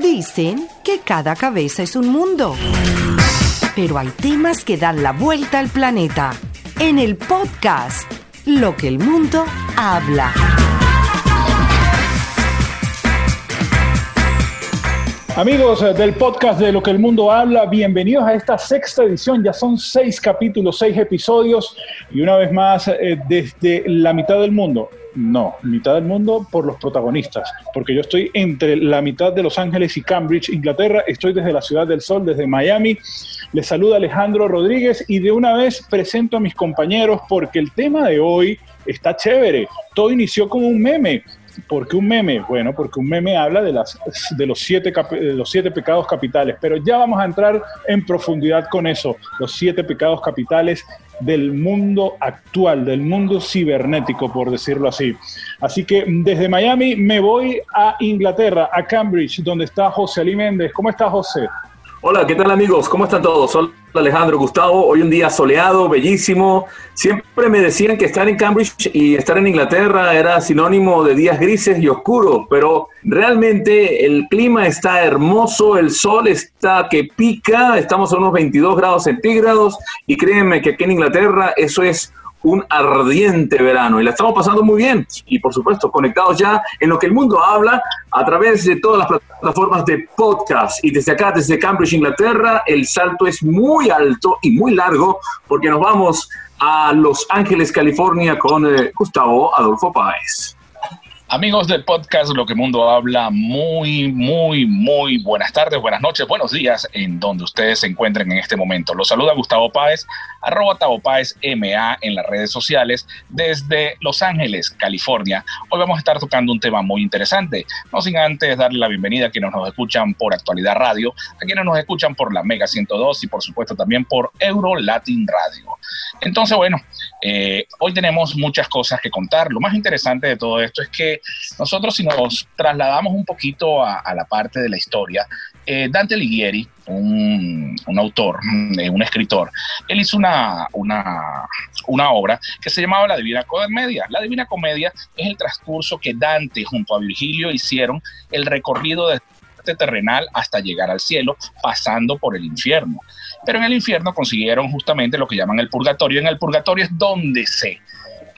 Dicen que cada cabeza es un mundo. Pero hay temas que dan la vuelta al planeta. En el podcast, Lo que el mundo habla. Amigos eh, del podcast de Lo que el mundo habla, bienvenidos a esta sexta edición. Ya son seis capítulos, seis episodios y una vez más eh, desde la mitad del mundo. No, mitad del mundo por los protagonistas, porque yo estoy entre la mitad de Los Ángeles y Cambridge, Inglaterra. Estoy desde la Ciudad del Sol, desde Miami. Les saluda Alejandro Rodríguez y de una vez presento a mis compañeros porque el tema de hoy está chévere. Todo inició como un meme. ¿Por qué un meme? Bueno, porque un meme habla de, las, de, los siete, de los siete pecados capitales, pero ya vamos a entrar en profundidad con eso, los siete pecados capitales del mundo actual, del mundo cibernético, por decirlo así. Así que desde Miami me voy a Inglaterra, a Cambridge, donde está José Ali Méndez. ¿Cómo está José? Hola, ¿qué tal amigos? ¿Cómo están todos? Soy Alejandro Gustavo. Hoy un día soleado, bellísimo. Siempre me decían que estar en Cambridge y estar en Inglaterra era sinónimo de días grises y oscuros, pero realmente el clima está hermoso, el sol está que pica, estamos a unos 22 grados centígrados y créanme que aquí en Inglaterra eso es un ardiente verano y la estamos pasando muy bien y por supuesto conectados ya en lo que el mundo habla a través de todas las plataformas de podcast y desde acá, desde Cambridge, Inglaterra, el salto es muy alto y muy largo porque nos vamos a Los Ángeles, California con eh, Gustavo Adolfo Páez. Amigos del podcast Lo que Mundo habla, muy, muy, muy buenas tardes, buenas noches, buenos días en donde ustedes se encuentren en este momento. Los saluda Gustavo Páez, arroba Tavo Páez MA en las redes sociales desde Los Ángeles, California. Hoy vamos a estar tocando un tema muy interesante, no sin antes darle la bienvenida a quienes nos escuchan por Actualidad Radio, a quienes nos escuchan por la Mega 102 y por supuesto también por Euro Latin Radio. Entonces, bueno, eh, hoy tenemos muchas cosas que contar. Lo más interesante de todo esto es que nosotros si nos trasladamos un poquito a, la parte de la historia, eh, Dante Alighieri, un, autor, eh, un escritor, él hizo una, una, una, obra que se llamaba La Divina Comedia. La Divina Comedia es el transcurso que Dante junto a Virgilio hicieron el recorrido de este terrenal hasta llegar al cielo, pasando por el infierno. Pero en el infierno consiguieron justamente lo que llaman el purgatorio. En el purgatorio es donde se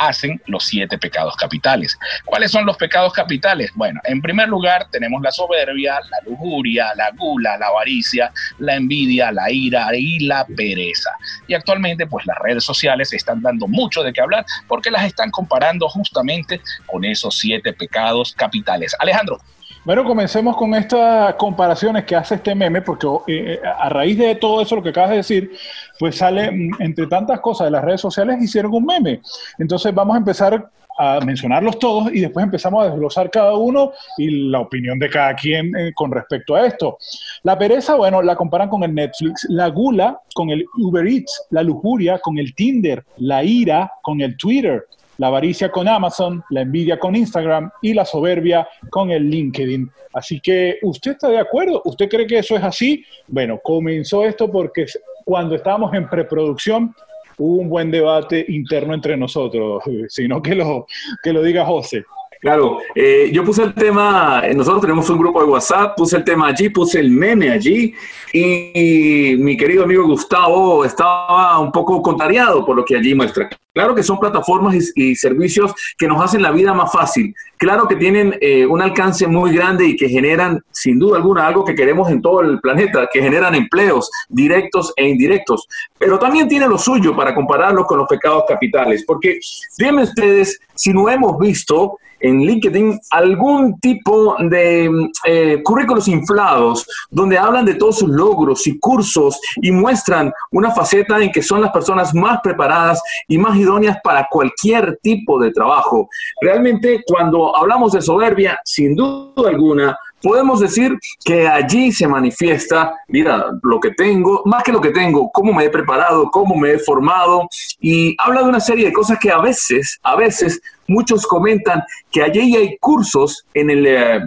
hacen los siete pecados capitales. ¿Cuáles son los pecados capitales? Bueno, en primer lugar tenemos la soberbia, la lujuria, la gula, la avaricia, la envidia, la ira y la pereza. Y actualmente pues las redes sociales están dando mucho de qué hablar porque las están comparando justamente con esos siete pecados capitales. Alejandro, bueno, comencemos con estas comparaciones que hace este meme, porque eh, a raíz de todo eso, lo que acabas de decir, pues sale, mm, entre tantas cosas de las redes sociales, hicieron un meme. Entonces vamos a empezar a mencionarlos todos y después empezamos a desglosar cada uno y la opinión de cada quien eh, con respecto a esto. La pereza, bueno, la comparan con el Netflix, la gula con el Uber Eats, la lujuria con el Tinder, la ira con el Twitter, la avaricia con Amazon, la envidia con Instagram y la soberbia con el LinkedIn. Así que, ¿usted está de acuerdo? ¿Usted cree que eso es así? Bueno, comenzó esto porque cuando estábamos en preproducción hubo un buen debate interno entre nosotros, sino que lo, que lo diga José. Claro, eh, yo puse el tema, eh, nosotros tenemos un grupo de WhatsApp, puse el tema allí, puse el meme allí y, mi querido amigo Gustavo estaba un poco contrariado por lo que allí muestra. Claro que son plataformas y, servicios que nos hacen la vida más fácil. Claro que tienen eh, un alcance muy grande y que generan, sin duda alguna, algo que queremos en todo el planeta, que generan empleos directos e indirectos. Pero también tiene lo suyo para compararlo con los pecados capitales. Porque, díganme ustedes, si no hemos visto en LinkedIn algún tipo de eh, currículos inflados donde hablan de todos sus logros y cursos y muestran una faceta en que son las personas más preparadas y más idóneas para cualquier tipo de trabajo. Realmente cuando hablamos de soberbia, sin duda alguna, podemos decir que allí se manifiesta, mira, lo que tengo, más que lo que tengo, cómo me he preparado, cómo me he formado, y habla de una serie de cosas que a veces, a veces, muchos comentan que allí hay cursos en el... Eh,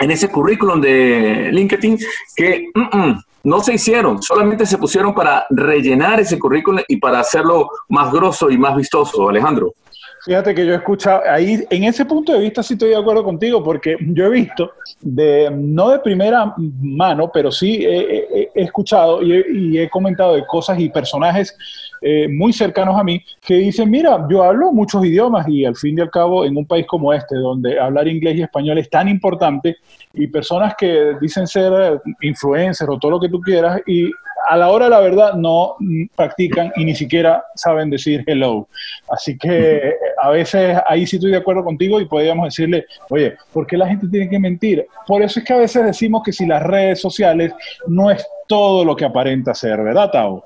en ese currículum de LinkedIn que mm, mm, no se hicieron, solamente se pusieron para rellenar ese currículum y para hacerlo más grosso y más vistoso, Alejandro. Fíjate que yo he escuchado, ahí en ese punto de vista sí estoy de acuerdo contigo, porque yo he visto, de, no de primera mano, pero sí he, escuchado y he, comentado de cosas y personajes eh, muy cercanos a mí que dicen, mira, yo hablo muchos idiomas y al fin y al cabo en un país como este, donde hablar inglés y español es tan importante, y personas que dicen ser influencers o todo lo que tú quieras, y a la hora la verdad no practican y ni siquiera saben decir hello. Así que a veces ahí sí estoy de acuerdo contigo y podríamos decirle, oye, ¿por qué la gente tiene que mentir? Por eso es que a veces decimos que si las redes sociales no es todo lo que aparenta ser, ¿verdad, Tao?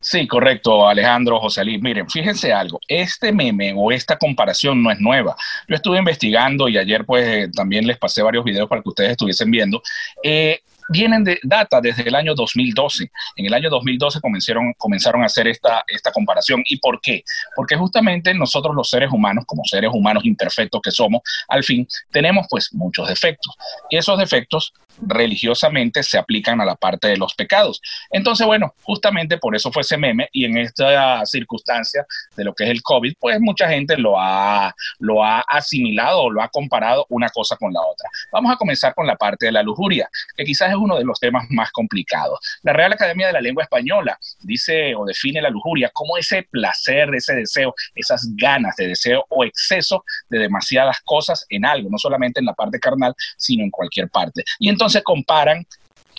Sí, correcto, Alejandro, José Luis. Miren, fíjense algo, este meme o esta comparación no es nueva. Yo estuve investigando y ayer pues eh, también les pasé varios videos para que ustedes estuviesen viendo. Eh, vienen de data desde el año 2012. En el año 2012 comenzaron, comenzaron a hacer esta, esta comparación. ¿Y por qué? Porque justamente nosotros los seres humanos, como seres humanos imperfectos que somos, al fin tenemos pues muchos defectos. Y esos defectos religiosamente se aplican a la parte de los pecados. Entonces, bueno, justamente por eso fue ese meme y en esta circunstancia de lo que es el COVID, pues mucha gente lo ha, lo ha asimilado o lo ha comparado una cosa con la otra. Vamos a comenzar con la parte de la lujuria, que quizás es uno de los temas más complicados. La Real Academia de la Lengua Española dice o define la lujuria como ese placer, ese deseo, esas ganas de deseo o exceso de demasiadas cosas en algo, no solamente en la parte carnal, sino en cualquier parte. Y entonces entonces comparan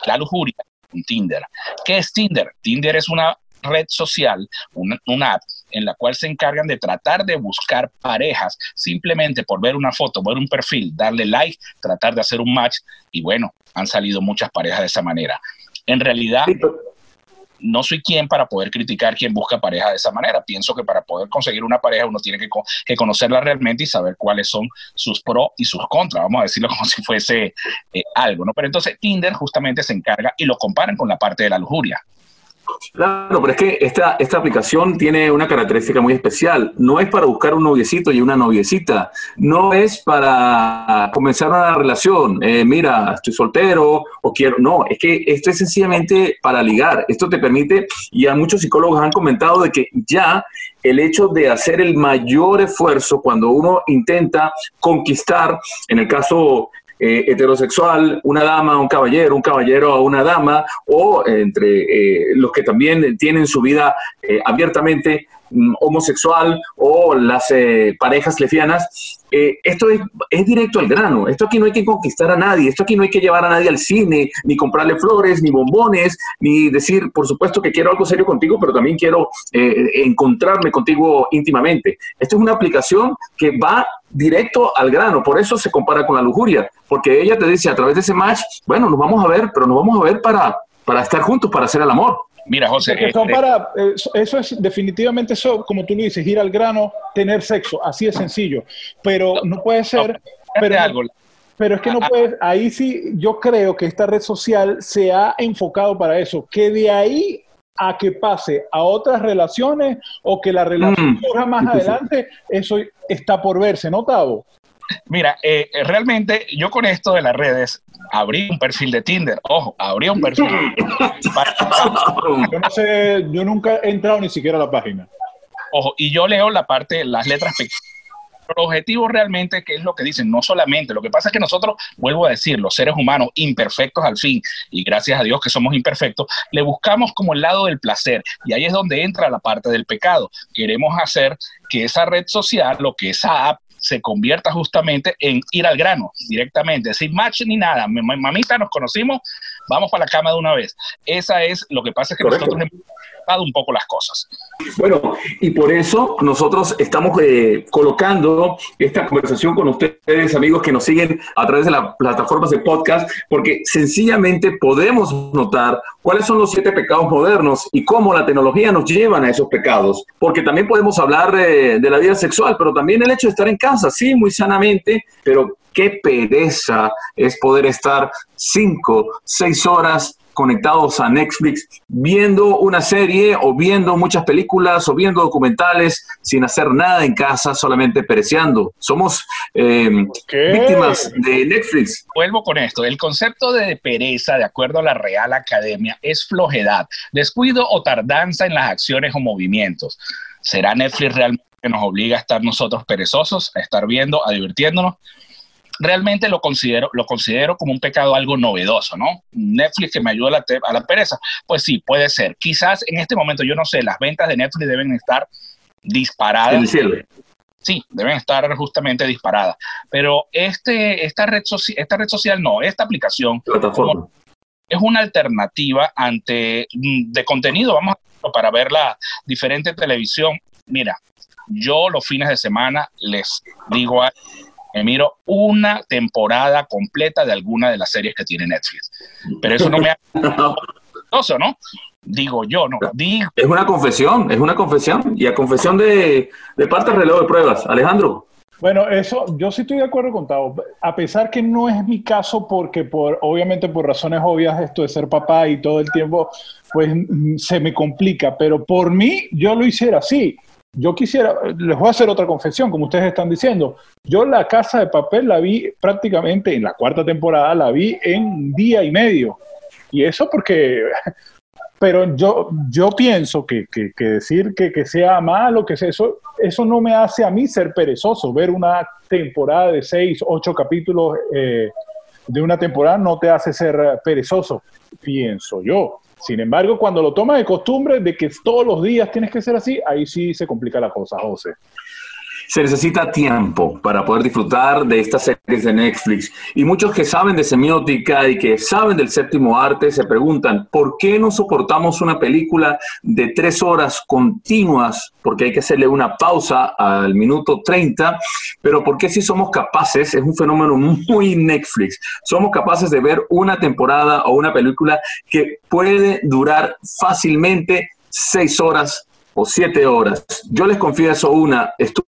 la lujuria con Tinder. ¿Qué es Tinder? Tinder es una red social, una, app en la cual se encargan de tratar de buscar parejas simplemente por ver una foto, ver un perfil, darle like, tratar de hacer un match y bueno, han salido muchas parejas de esa manera. En realidad, no soy quien para poder criticar quien busca pareja de esa manera. Pienso que para poder conseguir una pareja uno tiene que, conocerla realmente y saber cuáles son sus pros y sus contras, vamos a decirlo como si fuese eh, algo, ¿no? Pero entonces Tinder justamente se encarga y lo comparan con la parte de la lujuria. Claro, pero es que esta, esta aplicación tiene una característica muy especial. No es para buscar un noviecito y una noviecita. No es para comenzar una relación. Eh, mira, estoy soltero o quiero. No, es que esto es sencillamente para ligar. Esto te permite, y a muchos psicólogos han comentado de que ya el hecho de hacer el mayor esfuerzo cuando uno intenta conquistar, en el caso eh, heterosexual, una dama, un caballero, un caballero a una dama, o entre eh, los que también tienen su vida eh, abiertamente mm, homosexual o las parejas lesbianas, esto es, es, directo al grano. Esto aquí no hay que conquistar a nadie. Esto aquí no hay que llevar a nadie al cine, ni comprarle flores, ni bombones, ni decir, por supuesto que quiero algo serio contigo, pero también quiero encontrarme contigo íntimamente. Esto es una aplicación que va directo al grano. Por eso se compara con la lujuria, porque ella te dice a través de ese match, bueno, nos vamos a ver, pero nos vamos a ver para, para estar juntos, para hacer el amor. Mira, José. Eso, este para, eso es definitivamente eso, como tú lo dices, ir al grano, tener sexo, así es sencillo. Pero no, puede ser. pero, algo. pero es que no ah, ah. puede. Ahí sí, yo creo que esta red social se ha enfocado para eso. Que de ahí a que pase a otras relaciones o que la relación mm. más adelante, eso está por verse, ¿no, Tavo? Mira, eh, realmente yo con esto de las redes abrí un perfil de Tinder. Ojo, abrí un perfil. yo no sé, yo nunca he entrado ni siquiera a la página. Ojo, y yo leo la parte, las letras pequeñas el objetivo realmente, que es lo que dicen, no solamente, lo que pasa es que nosotros, vuelvo a decir, los seres humanos imperfectos al fin, y gracias a Dios que somos imperfectos, le buscamos como el lado del placer, y ahí es donde entra la parte del pecado. Queremos hacer que esa red social, lo que esa app, se convierta justamente en ir al grano directamente, sin match ni nada. Mamita, nos conocimos, vamos para la cama de una vez. Esa es lo que pasa es que nosotros hemos un poco las cosas. Bueno, y por eso nosotros estamos eh, colocando esta conversación con ustedes, amigos que nos siguen a través de las plataformas de podcast, porque sencillamente podemos notar cuáles son los siete pecados modernos y cómo la tecnología nos lleva a esos pecados. Porque también podemos hablar de, de la vida sexual, pero también el hecho de estar en casa, sí, muy sanamente, pero qué pereza es poder estar cinco, seis horas conectados a Netflix viendo una serie o viendo muchas películas o viendo documentales sin hacer nada en casa, solamente pereceando. Somos eh, víctimas de Netflix. Vuelvo con esto. El concepto de pereza, de acuerdo a la Real Academia, es flojedad, descuido o tardanza en las acciones o movimientos. ¿Será Netflix realmente que nos obliga a estar nosotros perezosos, a estar viendo, a divirtiéndonos? Realmente lo considero, lo considero como un pecado algo novedoso, ¿no? Netflix que me ayuda a la, a la pereza, pues sí, puede ser. Quizás en este momento, yo no sé, las ventas de Netflix deben estar disparadas. Sí, deben estar justamente disparadas. Pero este, esta, red esta red social no, esta aplicación es una alternativa ante mm, de contenido, vamos a, para ver la diferente televisión. Mira, yo los fines de semana les digo a me miro una temporada completa de alguna de las series que tiene Netflix. Pero eso no me hace ¿no? Digo yo, no. Digo. Es una confesión, es una confesión. Y a confesión de, de parte del reloj de pruebas. Alejandro. Bueno, eso yo sí estoy de acuerdo con Tavo, a pesar que no es mi caso porque por obviamente por razones obvias esto de ser papá y todo el tiempo pues se me complica, pero por mí yo lo hiciera así. Yo quisiera, les voy a hacer otra confesión, como ustedes están diciendo. Yo la casa de papel la vi prácticamente en la cuarta temporada, la vi en día y medio. Y eso porque, pero yo, yo pienso que, que, decir que, que, sea malo, que eso, eso no me hace a mí ser perezoso. Ver una temporada de seis, ocho capítulos eh, de una temporada no te hace ser perezoso, pienso yo. Sin embargo, cuando lo tomas de costumbre de que todos los días tienes que ser así, ahí sí se complica la cosa, José. Se necesita tiempo para poder disfrutar de estas series de Netflix. Y muchos que saben de semiótica y que saben del séptimo arte se preguntan, ¿por qué no soportamos una película de tres horas continuas? Porque hay que hacerle una pausa al minuto 30. Pero ¿por qué si somos capaces? Es un fenómeno muy Netflix. Somos capaces de ver una temporada o una película que puede durar fácilmente seis horas o siete horas. Yo les confieso una, estuve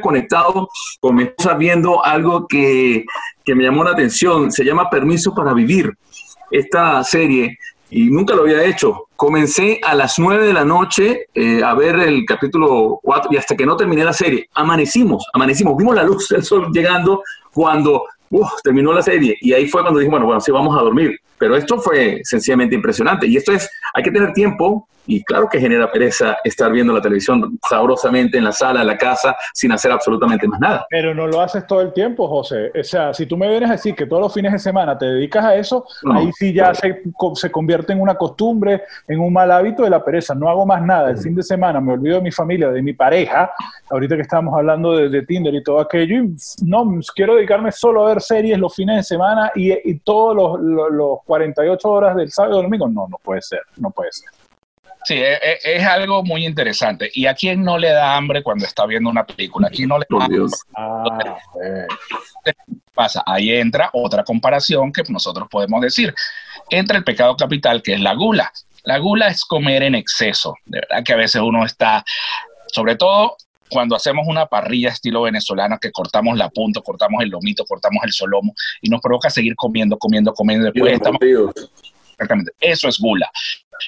conectado con mi esposa viendo algo que, que, me llamó la atención. Se llama Permiso para Vivir. Esta serie, y nunca lo había hecho. Comencé a las 9 de la noche eh, a ver el capítulo 4 y hasta que no terminé la serie, amanecimos, amanecimos, vimos la luz del sol llegando cuando terminó la serie. Y ahí fue cuando dije, bueno, bueno, sí, vamos a dormir. Pero esto fue sencillamente impresionante. Y esto es, hay que tener tiempo y claro que genera pereza estar viendo la televisión sabrosamente en la sala, en la casa, sin hacer absolutamente más nada. Pero no lo haces todo el tiempo, José. O sea, si tú me vienes a decir que todos los fines de semana te dedicas a eso, ahí sí ya se, se, convierte en una costumbre, en un mal hábito de la pereza. No hago más nada. El fin de semana me olvido de mi familia, de mi pareja, ahorita que estamos hablando de, Tinder y todo aquello, y no, quiero dedicarme solo a ver series los fines de semana y, y todos los, los, los 48 horas del sábado y domingo. No, no puede ser, no puede ser. Sí, e, e, es, algo muy interesante. ¿Y a quién no le da hambre cuando está viendo una película? ¿A quién no le da hambre? Ah, pasa? Ahí entra otra comparación que nosotros podemos decir. Entra el pecado capital, que es la gula. La gula es comer en exceso. De verdad que a veces uno está, sobre todo cuando hacemos una parrilla estilo venezolana que cortamos la punta, cortamos el lomito, cortamos el solomo y nos provoca seguir comiendo, comiendo, comiendo. Después estamos... Exactamente, eso es gula.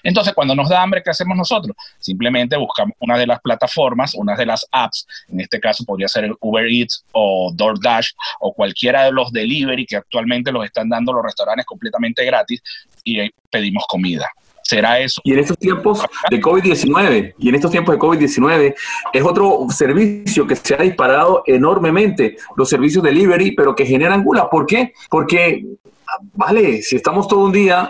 Entonces, cuando nos da hambre, ¿qué hacemos nosotros? Simplemente buscamos una de las plataformas, una de las apps, en este caso podría ser el Uber Eats o DoorDash o cualquiera de los delivery que actualmente los están dando los restaurantes completamente gratis y pedimos comida. ¿Será eso? Y en estos tiempos de COVID-19, y en estos tiempos de COVID-19, es otro servicio que se ha disparado enormemente, los servicios delivery, pero que generan gula. ¿Por qué? Porque, vale, si estamos todo un día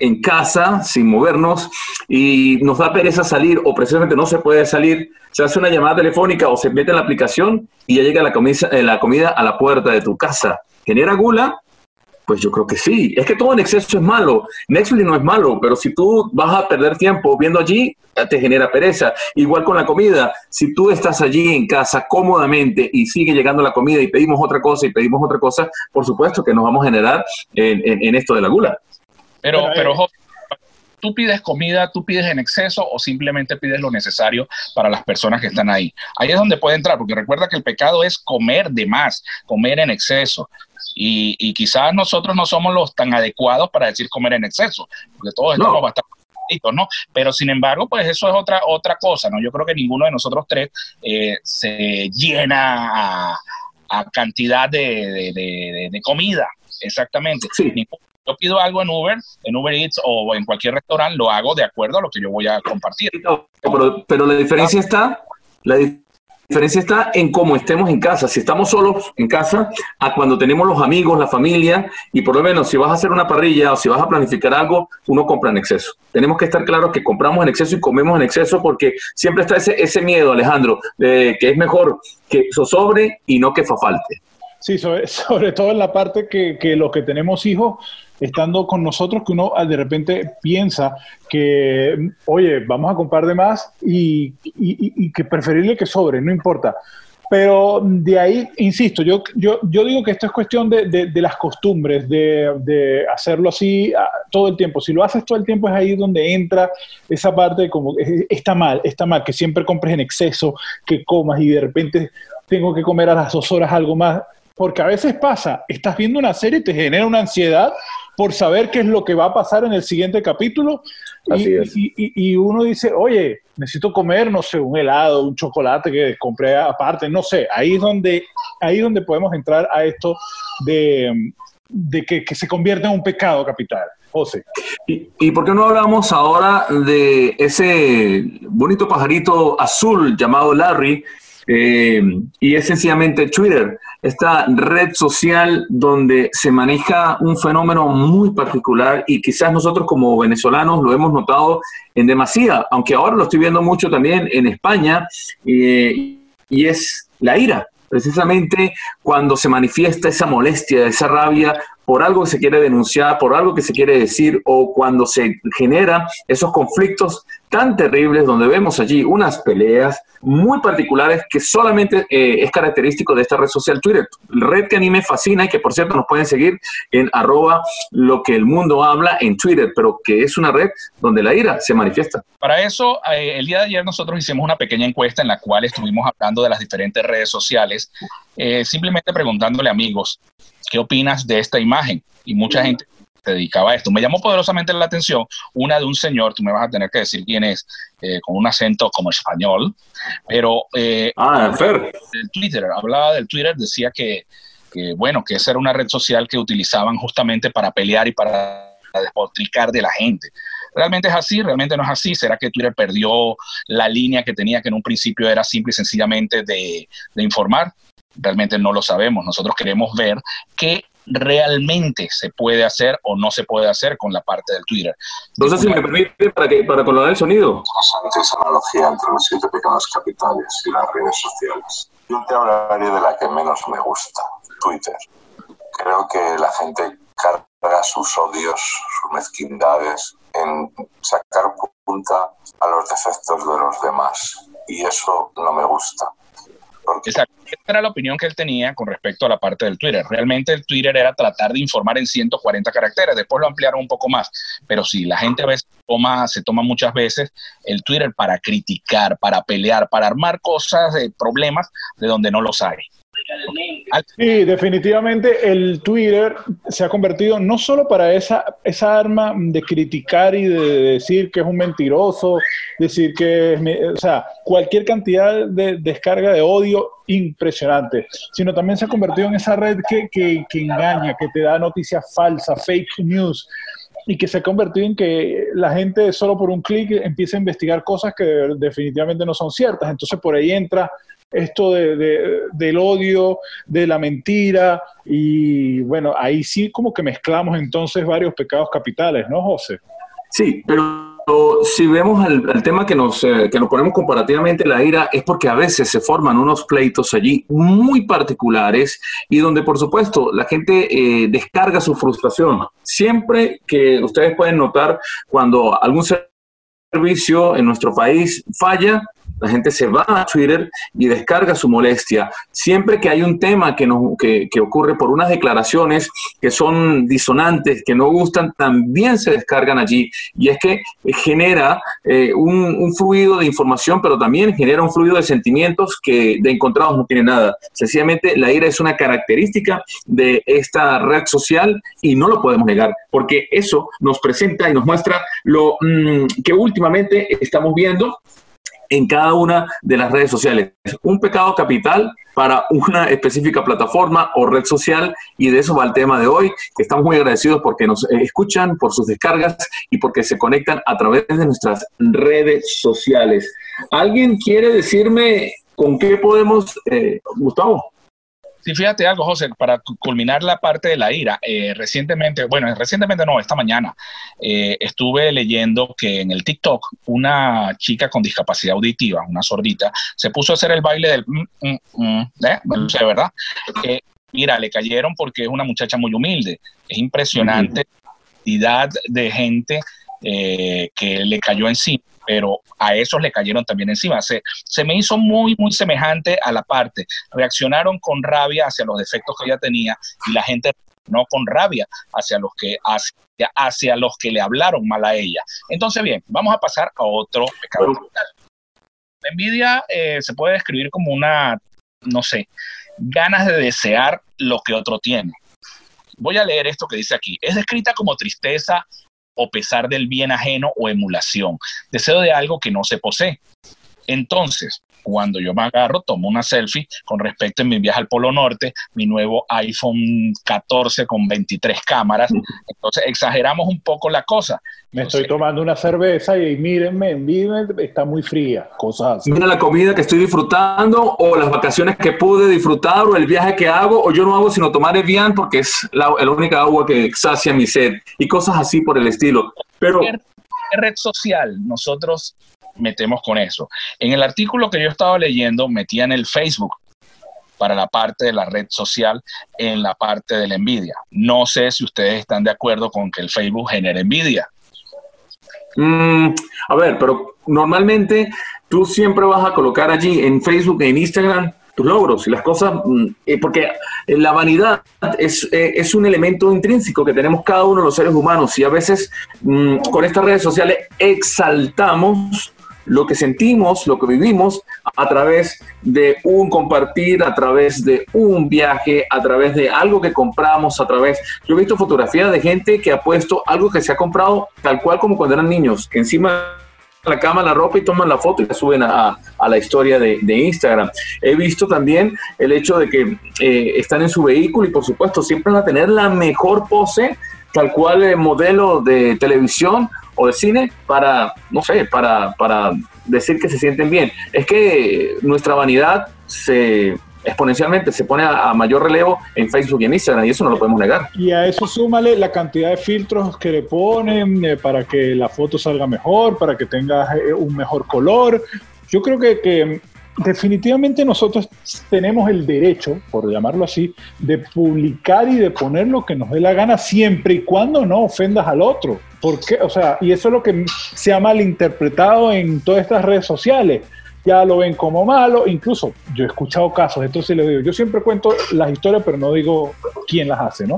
en casa sin movernos y nos da pereza salir o precisamente no se puede salir, se hace una llamada telefónica o se mete en la aplicación y ya llega la comida, eh, la comida a la puerta de tu casa. ¿Genera gula? Pues yo creo que sí. Es que todo en exceso es malo. Netflix no es malo, pero si tú vas a perder tiempo viendo allí, te genera pereza. Igual con la comida. Si tú estás allí en casa cómodamente y sigue llegando la comida y pedimos otra cosa y pedimos otra cosa, por supuesto que nos vamos a generar en esto de la gula. Pero, pero, tú pides comida, tú pides en exceso o simplemente pides lo necesario para las personas que están ahí. Ahí es donde puede entrar, porque recuerda que el pecado es comer de más, comer en exceso. Y, quizás nosotros no somos los tan adecuados para decir comer en exceso, porque todos estamos bastante ¿no? Pero sin embargo, pues eso es otra, otra cosa, ¿no? Yo creo que ninguno de nosotros tres eh, se llena a, cantidad de, comida, exactamente. Yo pido algo en Uber, en Uber Eats o en cualquier restaurante, lo hago de acuerdo a lo que yo voy a compartir. Pero, pero la diferencia está, la, diferencia está en cómo estemos en casa. Si estamos solos en casa, a cuando tenemos los amigos, la familia, y por lo menos si vas a hacer una parrilla o si vas a planificar algo, uno compra en exceso. Tenemos que estar claros que compramos en exceso y comemos en exceso porque siempre está ese, ese miedo, Alejandro, de que es mejor que eso sobre y no que fa falte. Sí, sobre, sobre todo en la parte que, que los que tenemos hijos, estando con nosotros, que uno ah, de repente piensa que, oye, vamos a comprar de más y, y, que preferible que sobre, no importa. Pero de ahí, insisto, yo, yo, yo digo que esto es cuestión de, de, las costumbres, de, de, hacerlo así ah, todo el tiempo. Si lo haces todo el tiempo es ahí donde entra esa parte de como, está mal, está mal, que siempre compres en exceso, que comas y de repente tengo que comer a las dos horas algo más porque a veces pasa, estás viendo una serie y te genera una ansiedad por saber qué es lo que va a pasar en el siguiente capítulo. Y, uno dice, oye, necesito comer, no sé, un helado, un chocolate que compré aparte, no sé. Ahí es donde, ahí es donde podemos entrar a esto de, que, se convierta en un pecado capital. José. ¿Y, ¿Y por qué no hablamos ahora de ese bonito pajarito azul llamado Larry, eh, y es sencillamente Twitter, esta red social donde se maneja un fenómeno muy particular y quizás nosotros como venezolanos lo hemos notado en demasía, aunque ahora lo estoy viendo mucho también en España, eh, y es la ira. Precisamente cuando se manifiesta esa molestia, esa rabia por algo que se quiere denunciar, por algo que se quiere decir, o cuando se generan esos conflictos tan terribles donde vemos allí unas peleas muy particulares que solamente eh, es característico de esta red social Twitter, red que a mí me fascina y que por cierto nos pueden seguir en arroba lo que el mundo habla en Twitter, pero que es una red donde la ira se manifiesta. Para eso, eh, el día de ayer nosotros hicimos una pequeña encuesta en la cual estuvimos hablando de las diferentes redes sociales, eh, simplemente preguntándole amigos, ¿qué opinas de esta imagen? Y mucha gente se dedicaba a esto. Me llamó poderosamente la atención una de un señor, tú me vas a tener que decir quién es, eh, con un acento como español, pero... Eh, ah, Fer. El Twitter, hablaba del Twitter, decía que, bueno, que esa era una red social que utilizaban justamente para pelear y para despotricar de la gente. ¿Realmente es así? ¿Realmente no es así? ¿Será que Twitter perdió la línea que tenía, que en un principio era simple y sencillamente de, de informar? Realmente no lo sabemos. Nosotros queremos ver qué realmente se puede hacer o no se puede hacer con la parte del Twitter. Entonces, si me permite, para, que, para colocar el sonido. Interesante esa analogía entre los siete pecados capitales y las redes sociales. Yo te hablaré de la que menos me gusta, Twitter. Creo que la gente carga sus odios, sus mezquindades en sacar punta a los defectos de los demás. Y eso no me gusta. Exacto. Esa era la opinión que él tenía con respecto a la parte del Twitter. Realmente el Twitter era tratar de informar en 140 caracteres, después lo ampliaron un poco más, pero si la gente a veces toma, se toma muchas veces el Twitter para criticar, para pelear, para armar cosas, de problemas de donde no los hay. Sí, definitivamente el Twitter se ha convertido no solo para esa, esa arma de criticar y de decir que es un mentiroso, decir que es, o sea, cualquier cantidad de descarga de odio impresionante, sino también se ha convertido en esa red que, que, que engaña, que te da noticias falsas, fake news y que se ha convertido en que la gente solo por un clic empieza a investigar cosas que definitivamente no son ciertas. Entonces por ahí entra esto de, del odio, de la mentira, y bueno, ahí sí como que mezclamos entonces varios pecados capitales, ¿no, José? Sí, pero si vemos el, tema que nos, eh, que nos ponemos comparativamente la ira, es porque a veces se forman unos pleitos allí muy particulares y donde, por supuesto, la gente eh, descarga su frustración. Siempre que ustedes pueden notar cuando algún servicio en nuestro país falla, la gente se va a Twitter y descarga su molestia. Siempre que hay un tema que, nos, que, ocurre por unas declaraciones que son disonantes, que no gustan, también se descargan allí. Y es que genera eh, un, fluido de información, pero también genera un fluido de sentimientos que de encontrados no tiene nada. Sencillamente la ira es una característica de esta red social y no lo podemos negar, porque eso nos presenta y nos muestra lo mm, que últimamente estamos viendo en cada una de las redes sociales. Un pecado capital para una específica plataforma o red social y de eso va el tema de hoy, estamos muy agradecidos porque nos escuchan, por sus descargas y porque se conectan a través de nuestras redes sociales. ¿Alguien quiere decirme con qué podemos, eh, Gustavo? Sí, fíjate algo, José, para culminar la parte de la ira, eh, recientemente, bueno, recientemente no, esta mañana, eh, estuve leyendo que en el TikTok una chica con discapacidad auditiva, una sordita, se puso a hacer el baile del... Mm, mm, mm, ¿eh? No sé, ¿verdad? mira, le cayeron porque es una muchacha muy humilde. Es impresionante la cantidad de gente que le cayó encima pero a esos le cayeron también encima. Se, se me hizo muy, muy semejante a la parte. Reaccionaron con rabia hacia los defectos que ella tenía y la gente no con rabia hacia los que hacia, hacia los que le hablaron mal a ella. Entonces, bien, vamos a pasar a otro pecado La envidia eh, se puede describir como una, no sé, ganas de desear lo que otro tiene. Voy a leer esto que dice aquí. Es descrita como tristeza, o pesar del bien ajeno o emulación, deseo de algo que no se posee. Entonces, cuando yo me agarro, tomo una selfie con respecto a mi viaje al Polo Norte, mi nuevo iPhone 14 con 23 cámaras. Entonces exageramos un poco la cosa. Me estoy tomando una cerveza y mírenme, mírenme, está muy fría, cosas así. Mira la comida que estoy disfrutando o las vacaciones que pude disfrutar o el viaje que hago o yo no hago sino tomar Evian porque es la, la única agua que sacia mi sed y cosas así por el estilo. Pero... red social nosotros metemos con eso. En el artículo que yo estaba leyendo, metían el Facebook para la parte de la red social en la parte de la envidia. No sé si ustedes están de acuerdo con que el Facebook genere envidia. Mm, a ver, pero normalmente tú siempre vas a colocar allí en Facebook, en Instagram, tus logros y las cosas, mm, eh, porque la vanidad es, eh, es, un elemento intrínseco que tenemos cada uno de los seres humanos y a veces mm, con estas redes sociales exaltamos lo que sentimos, lo que vivimos a través de un compartir, a través de un viaje, a través de algo que compramos, a través... Yo he visto fotografías de gente que ha puesto algo que se ha comprado tal cual como cuando eran niños, encima de la cama la ropa y toman la foto y la suben a, la historia de, Instagram. He visto también el hecho de que eh, están en su vehículo y por supuesto siempre van a tener la mejor pose, tal cual el modelo de televisión o de cine para, no sé, para, para decir que se sienten bien. Es que nuestra vanidad se exponencialmente se pone a, mayor relevo en Facebook y en Instagram y eso no lo podemos negar. Y a eso súmale la cantidad de filtros que le ponen eh, para que la foto salga mejor, para que tenga eh, un mejor color. Yo creo que, que definitivamente nosotros tenemos el derecho, por llamarlo así, de publicar y de poner lo que nos dé la gana siempre y cuando no ofendas al otro. Porque O sea, y eso es lo que se ha malinterpretado en todas estas redes sociales. Ya lo ven como malo, incluso yo he escuchado casos, entonces les digo, yo siempre cuento las historias, pero no digo quién las hace, ¿no?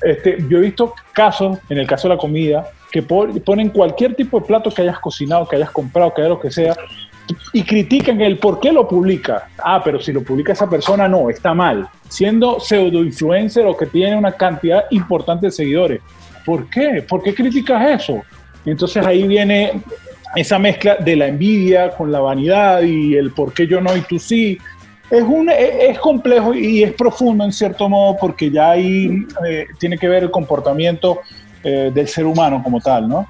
Este, yo he visto casos, en el caso de la comida, que ponen cualquier tipo de plato que hayas cocinado, que hayas comprado, que haya lo que sea, y critican el por qué lo publica. Ah, pero si lo publica esa persona, no, está mal. Siendo pseudo influencer o que tiene una cantidad importante de seguidores. ¿Por qué? ¿Por qué criticas eso? entonces ahí viene esa mezcla de la envidia con la vanidad y el por qué yo no y tú sí. Es, un, es, complejo y es profundo en cierto modo porque ya ahí eh, tiene que ver el comportamiento eh, del ser humano como tal, ¿no?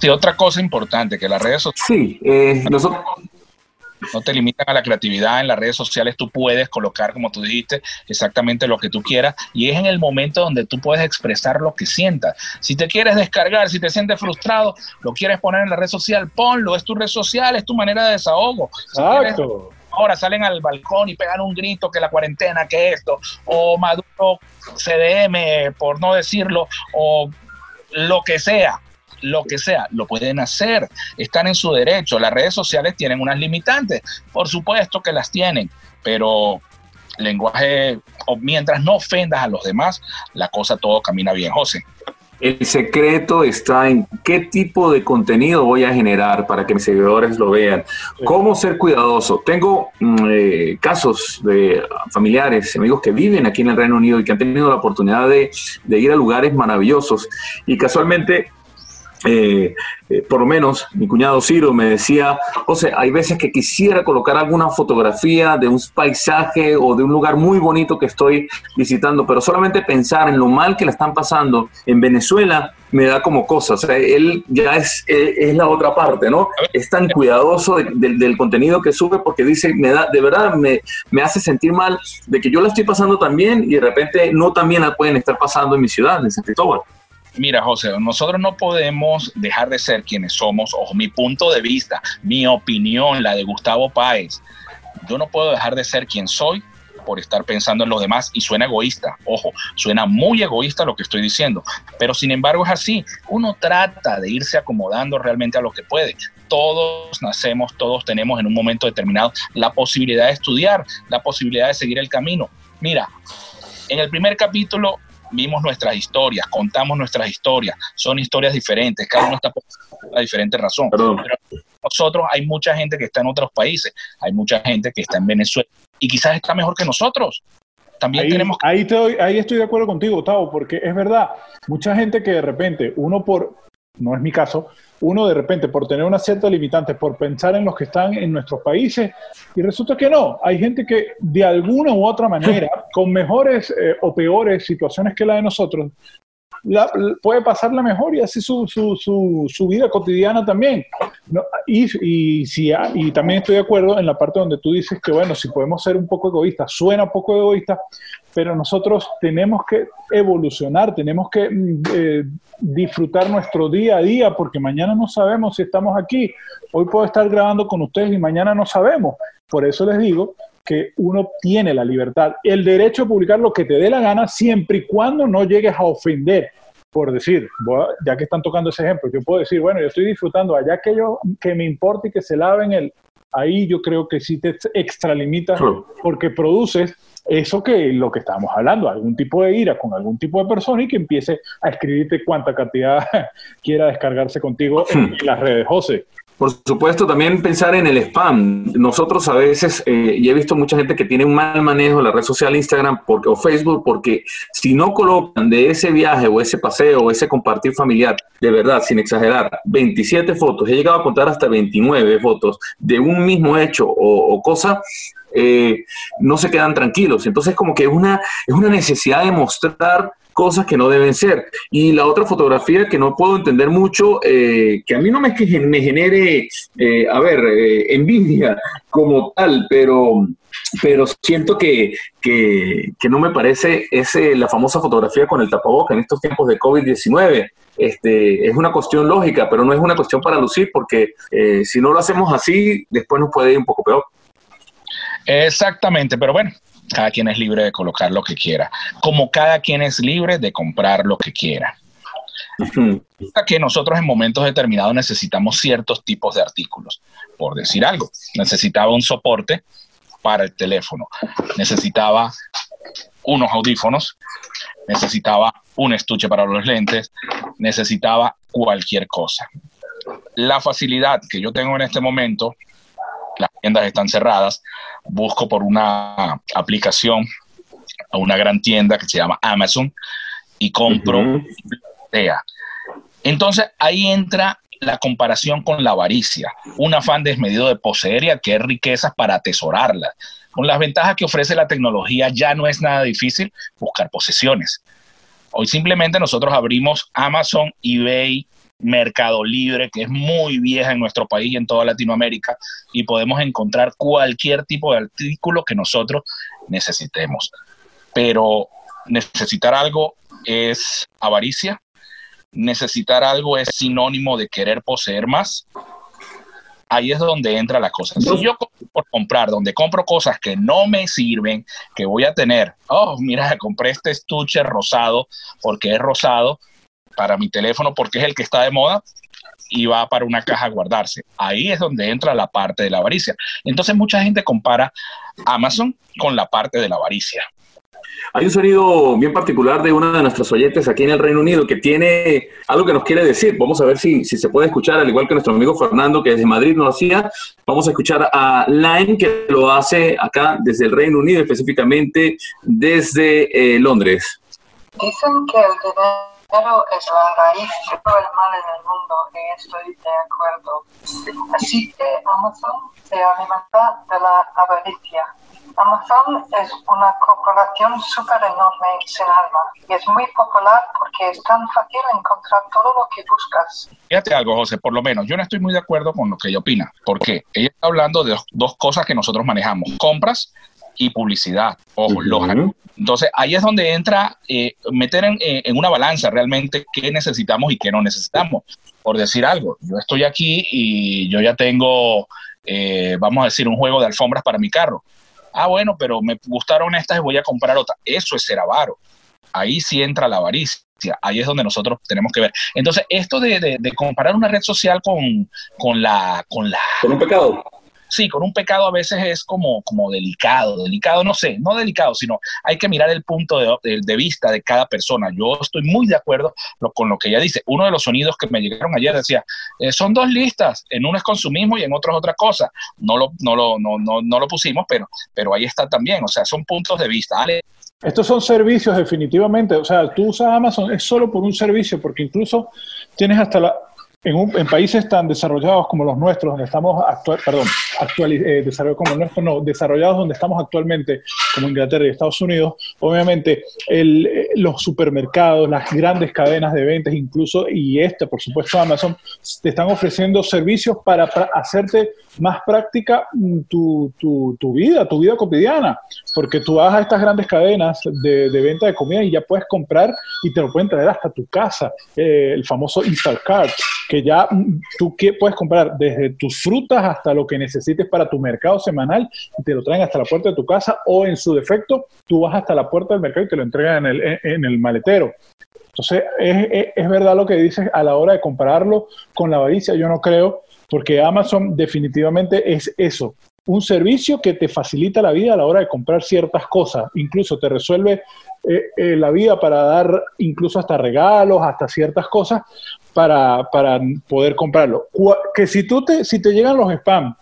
Sí, otra cosa importante, que las redes sociales... Sí, eh, nosotros... No te limitan a la creatividad, en las redes sociales tú puedes colocar, como tú dijiste, exactamente lo que tú quieras y es en el momento donde tú puedes expresar lo que sientas. Si te quieres descargar, si te sientes frustrado, lo quieres poner en la red social, ponlo, es tu red social, es tu manera de desahogo. Exacto. ahora salen al balcón y pegan un grito que la cuarentena, que esto, o Maduro CDM, por no decirlo, o lo que sea lo que sea, lo pueden hacer, están en su derecho. Las redes sociales tienen unas limitantes, por supuesto que las tienen, pero lenguaje, o mientras no ofendas a los demás, la cosa todo camina bien, José. El secreto está en qué tipo de contenido voy a generar para que mis seguidores lo vean. Cómo ser cuidadoso. Tengo mm, eh, casos de familiares, amigos que viven aquí en el Reino Unido y que han tenido la oportunidad de, de ir a lugares maravillosos. Y casualmente eh, eh, por lo menos mi cuñado Ciro me decía, José, hay veces que quisiera colocar alguna fotografía de un paisaje o de un lugar muy bonito que estoy visitando, pero solamente pensar en lo mal que la están pasando en Venezuela me da como cosa. O sea, él ya es, eh, es la otra parte, ¿no? Es tan cuidadoso del contenido que sube porque dice, me da, de verdad me, me hace sentir mal de que yo la estoy pasando también y de repente no también la pueden estar pasando en mi ciudad, en San Cristóbal. Mira, José, nosotros no podemos dejar de ser quienes somos, o mi punto de vista, mi opinión, la de Gustavo Páez. Yo no puedo dejar de ser quien soy por estar pensando en los demás y suena egoísta, ojo, suena muy egoísta lo que estoy diciendo, pero sin embargo es así, uno trata de irse acomodando realmente a lo que puede. Todos nacemos, todos tenemos en un momento determinado la posibilidad de estudiar, la posibilidad de seguir el camino. Mira, en el primer capítulo vimos nuestras historias, contamos nuestras historias, son historias diferentes, cada uno está por una diferente razón. Pero nosotros hay mucha gente que está en otros países, hay mucha gente que está en Venezuela y quizás está mejor que nosotros. También ahí, tenemos ahí, estoy, ahí estoy de acuerdo contigo, Gustavo, porque es verdad, mucha gente que de repente uno por, no es mi caso, uno de repente por tener una cierta limitante, por pensar en los que están en nuestros países, y resulta que no, hay gente que de alguna u otra manera, con mejores eh, o peores situaciones que la de nosotros, la, puede pasarla mejor y así su, su, su, su vida cotidiana también. y, y, si, y también estoy de acuerdo en la parte donde tú dices que, bueno, si podemos ser un poco egoístas, suena poco egoísta, pero nosotros tenemos que evolucionar, tenemos que mm, eh, disfrutar nuestro día a día, porque mañana no sabemos si estamos aquí. Hoy puedo estar grabando con ustedes y mañana no sabemos. Por eso les digo que uno tiene la libertad, el derecho a publicar lo que te dé la gana, siempre y cuando no llegues a ofender. Por decir, ya que están tocando ese ejemplo, yo puedo decir, bueno, yo estoy disfrutando, allá que yo, que me importe y que se laven el, ahí yo creo que sí te extralimitas porque produces eso que lo que estábamos hablando, algún tipo de ira con algún tipo de persona y que empiece a escribirte cuánta cantidad quiera descargarse contigo en las redes, José. Por supuesto, también pensar en el spam. Nosotros a veces, eh, y he visto mucha gente que tiene un mal manejo de la red social Instagram porque, o Facebook, porque si no colocan de ese viaje o ese paseo o ese compartir familiar, de verdad, sin exagerar, 27 fotos, he llegado a contar hasta 29 fotos de un mismo hecho o, o cosa, eh, no se quedan tranquilos. Entonces, como que es una, es una necesidad de mostrar cosas que no deben ser. Y la otra fotografía que no puedo entender mucho, eh, que a mí no me, me genere, eh, a ver, eh, envidia como tal, pero, pero siento que, que, no me parece ese, la famosa fotografía con el tapaboca en estos tiempos de COVID-19. Este, es una cuestión lógica, pero no es una cuestión para lucir, porque si no lo hacemos así, después nos puede ir un poco peor. Exactamente, pero bueno, cada quien es libre de colocar lo que quiera, como cada quien es libre de comprar lo que quiera. Que nosotros en momentos determinados necesitamos ciertos tipos de artículos. Por decir algo, necesitaba un soporte para el teléfono, necesitaba unos audífonos, necesitaba un estuche para los lentes, necesitaba cualquier cosa. La facilidad que yo tengo en este momento las tiendas están cerradas, busco por una aplicación a una gran tienda que se llama Amazon y compro. Entonces ahí entra la comparación con la avaricia, un afán desmedido de poseer y adquirir riquezas para atesorarlas. Con las ventajas que ofrece la tecnología ya no es nada difícil buscar posesiones. Hoy simplemente nosotros abrimos Amazon, eBay, Mercado Libre, que es muy vieja en nuestro país y en toda Latinoamérica, y podemos encontrar cualquier tipo de artículo que nosotros necesitemos. Pero necesitar algo es avaricia, necesitar algo es sinónimo de querer poseer más. Ahí es donde entra la cosa. Si yo por comprar, donde compro cosas que no me sirven, que voy a tener, oh, mira, compré este estuche rosado porque es rosado, para mi teléfono porque es el que está de moda y va para una caja a guardarse. Ahí es donde entra la parte de la avaricia. Entonces mucha gente compara Amazon con la parte de la avaricia. Hay un sonido bien particular de una de nuestras oyentes aquí en el Reino Unido que tiene algo que nos quiere decir. Vamos a ver si, si se puede escuchar, al igual que nuestro amigo Fernando, que desde Madrid nos hacía. Vamos a escuchar a Line, que lo hace acá desde el Reino Unido, específicamente desde eh, Londres. Dicen que el dinero es la raíz de todo el mal en el mundo y estoy de acuerdo. Así que Amazon se alimenta de la avaricia Amazon es una corporación súper enorme sin alma y es muy popular porque es tan fácil encontrar todo lo que buscas. Fíjate algo, José, por lo menos yo no estoy muy de acuerdo con lo que ella opina, porque ella está hablando de dos cosas que nosotros manejamos, compras y publicidad. Ojo, Entonces ahí es donde entra eh, meter en, eh, en, una balanza realmente qué necesitamos y qué no necesitamos. Por decir algo, yo estoy aquí y yo ya tengo, eh, vamos a decir, un juego de alfombras para mi carro ah, bueno, pero me gustaron estas y voy a comprar otra. Eso es ser avaro. Ahí sí entra la avaricia. Ahí es donde nosotros tenemos que ver. Entonces, esto de, comparar una red social con, con la... Con, la, con un pecado sí, con un pecado a veces es como, como delicado, delicado, no sé, no delicado, sino hay que mirar el punto de, vista de cada persona. Yo estoy muy de acuerdo con lo que ella dice. Uno de los sonidos que me llegaron ayer decía, eh, son dos listas, en una es consumismo y en otra es otra cosa. No lo, no lo, no, no, no lo pusimos, pero, pero ahí está también, o sea, son puntos de vista. Estos son servicios definitivamente, o sea, tú usas Amazon es solo por un servicio, porque incluso tienes hasta la, en, países tan desarrollados como los nuestros, donde estamos actual, perdón, actual, eh, desarrollados como nuestros, no, desarrollados donde estamos actualmente, como Inglaterra y Estados Unidos, obviamente el, eh, los supermercados, las grandes cadenas de ventas, incluso, y este, por supuesto, Amazon, te están ofreciendo servicios para, hacerte más práctica mm, tu, tu, tu, vida, tu vida cotidiana, porque tú vas a estas grandes cadenas de, de, venta de comida y ya puedes comprar y te lo pueden traer hasta tu casa, eh, el famoso Instacart que ya tú puedes comprar desde tus frutas hasta lo que necesites para tu mercado semanal y te lo traen hasta la puerta de tu casa o en su defecto tú vas hasta la puerta del mercado y te lo entregan en el, en el maletero. Entonces, es, es, verdad lo que dices a la hora de compararlo con la avaricia, yo no creo, porque Amazon definitivamente es eso, un servicio que te facilita la vida a la hora de comprar ciertas cosas, incluso te resuelve eh, eh, la vida para dar incluso hasta regalos, hasta ciertas cosas, para, para poder comprarlo. Que si tú te, si te llegan los spam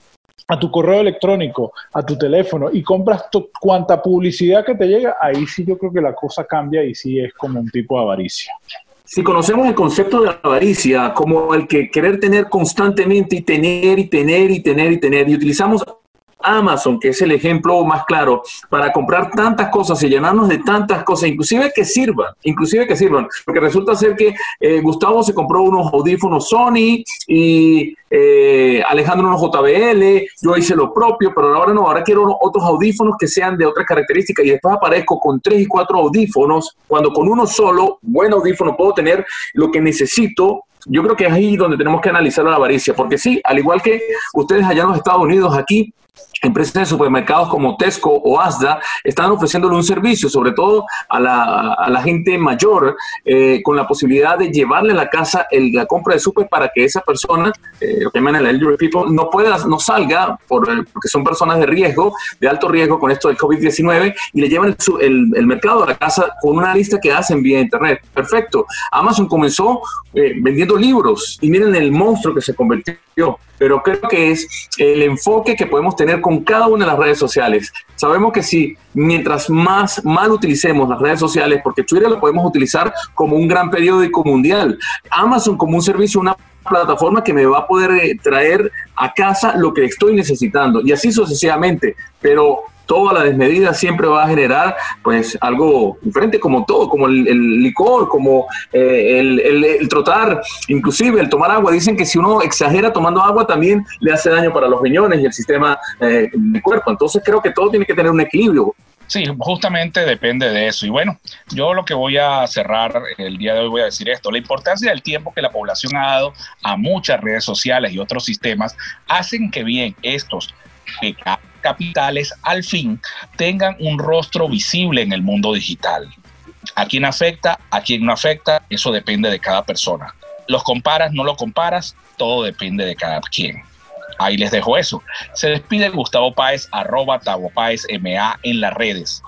a tu correo electrónico, a tu teléfono y compras cuanta publicidad que te llega, ahí sí yo creo que la cosa cambia y sí es como un tipo de avaricia. Si conocemos el concepto de avaricia como el que querer tener constantemente y tener y tener y tener y tener, y utilizamos Amazon, que es el ejemplo más claro, para comprar tantas cosas y llenarnos de tantas cosas, inclusive que sirvan, inclusive que sirvan, porque resulta ser que eh, Gustavo se compró unos audífonos Sony y eh, Alejandro unos JBL, yo hice lo propio, pero ahora no, ahora quiero otros audífonos que sean de otras características y después aparezco con tres y cuatro audífonos, cuando con uno solo, buen audífono, puedo tener lo que necesito. Yo creo que es ahí donde tenemos que analizar la avaricia, porque sí, al igual que ustedes allá en los Estados Unidos, aquí empresas de supermercados como Tesco o Asda están ofreciéndole un servicio, sobre todo a la, gente mayor, eh, con la posibilidad de llevarle a la casa la compra de super para que esa persona, eh, lo que llaman el elderly people, no pueda, no salga por, porque son personas de riesgo, de alto riesgo con esto del COVID-19 y le llevan el, mercado a la casa con una lista que hacen vía internet. Perfecto. Amazon comenzó eh, vendiendo libros y miren el monstruo que se convirtió pero creo que es el enfoque que podemos tener cada una de las redes sociales. Sabemos que si mientras más mal utilicemos las redes sociales, porque Twitter lo podemos utilizar como un gran periódico mundial, Amazon como un servicio, una plataforma que me va a poder eh, traer a casa lo que estoy necesitando y así sucesivamente, pero toda la desmedida siempre va a generar pues algo diferente como todo, como el, licor, como eh, el, trotar, inclusive el tomar agua. Dicen que si uno exagera tomando agua también le hace daño para los riñones y el sistema eh, del cuerpo. Entonces creo que todo tiene que tener un equilibrio. Sí, justamente depende de eso. Y bueno, yo lo que voy a cerrar el día de hoy voy a decir esto. La importancia del tiempo que la población ha dado a muchas redes sociales y otros sistemas hacen que bien estos pecados capitales al fin tengan un rostro visible en el mundo digital. ¿A quién afecta? ¿A quién no afecta? Eso depende de cada persona. ¿Los comparas? ¿No lo comparas? Todo depende de cada quien. Ahí les dejo eso. Se despide Gustavo Páez, arroba Tavo Páez MA en las redes.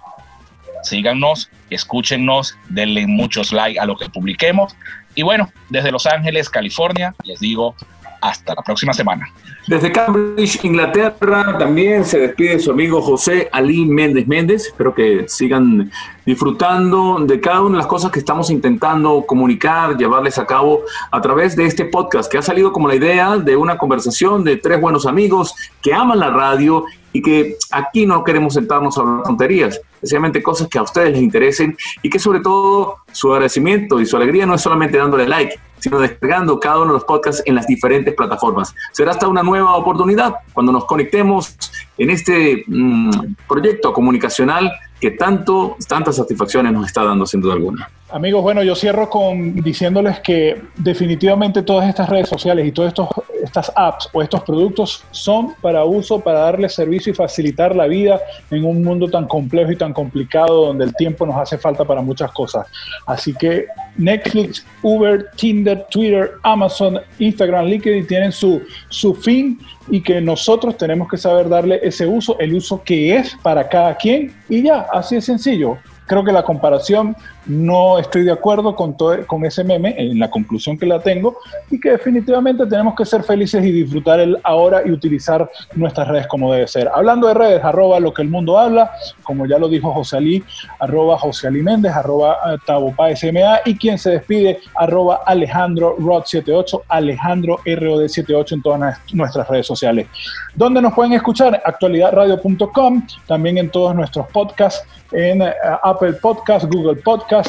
Síganos, escúchenos, denle muchos likes a lo que publiquemos. Y bueno, desde Los Ángeles, California, les digo hasta la próxima semana. Desde Cambridge, Inglaterra, también se despide su amigo José Ali Méndez Méndez. Espero que sigan disfrutando de cada una de las cosas que estamos intentando comunicar, llevarles a cabo a través de este podcast, que ha salido como la idea de una conversación de tres buenos amigos que aman la radio y que aquí no queremos sentarnos a hablar tonterías, especialmente cosas que a ustedes les interesen y que sobre todo su agradecimiento y su alegría no es solamente dándole like, sino desplegando cada uno de los podcasts en las diferentes plataformas. Será hasta una nueva oportunidad cuando nos conectemos en este mm, proyecto comunicacional que tanto, tantas satisfacciones nos está dando sin duda alguna. Amigos, bueno, yo cierro con diciéndoles que definitivamente todas estas redes sociales y todas estos, estas apps o estos productos son para uso, para darle servicio y facilitar la vida en un mundo tan complejo y tan complicado donde el tiempo nos hace falta para muchas cosas. Así que Netflix, Uber, Tinder, Twitter, Amazon, Instagram, LinkedIn tienen su, su fin y que nosotros tenemos que saber darle ese uso, el uso que es para cada quien y ya, así de sencillo creo que la comparación no estoy de acuerdo con, todo, con ese meme en la conclusión que la tengo y que definitivamente tenemos que ser felices y disfrutar el ahora y utilizar nuestras redes como debe ser. Hablando de redes, arroba lo que el mundo habla, como ya lo dijo José Ali, arroba José Ali Méndez, arroba eh, Tabopa SMA y quien se despide, arroba Alejandro Rod78, Alejandro ROD78 en todas nuestras redes sociales. ¿Dónde nos pueden escuchar? Actualidadradio.com, también en todos nuestros podcasts en eh, Apple Podcast, Google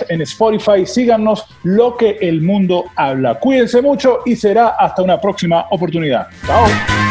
En Spotify. Síganos lo que el mundo habla. Cuídense mucho y será hasta una próxima oportunidad. Chao.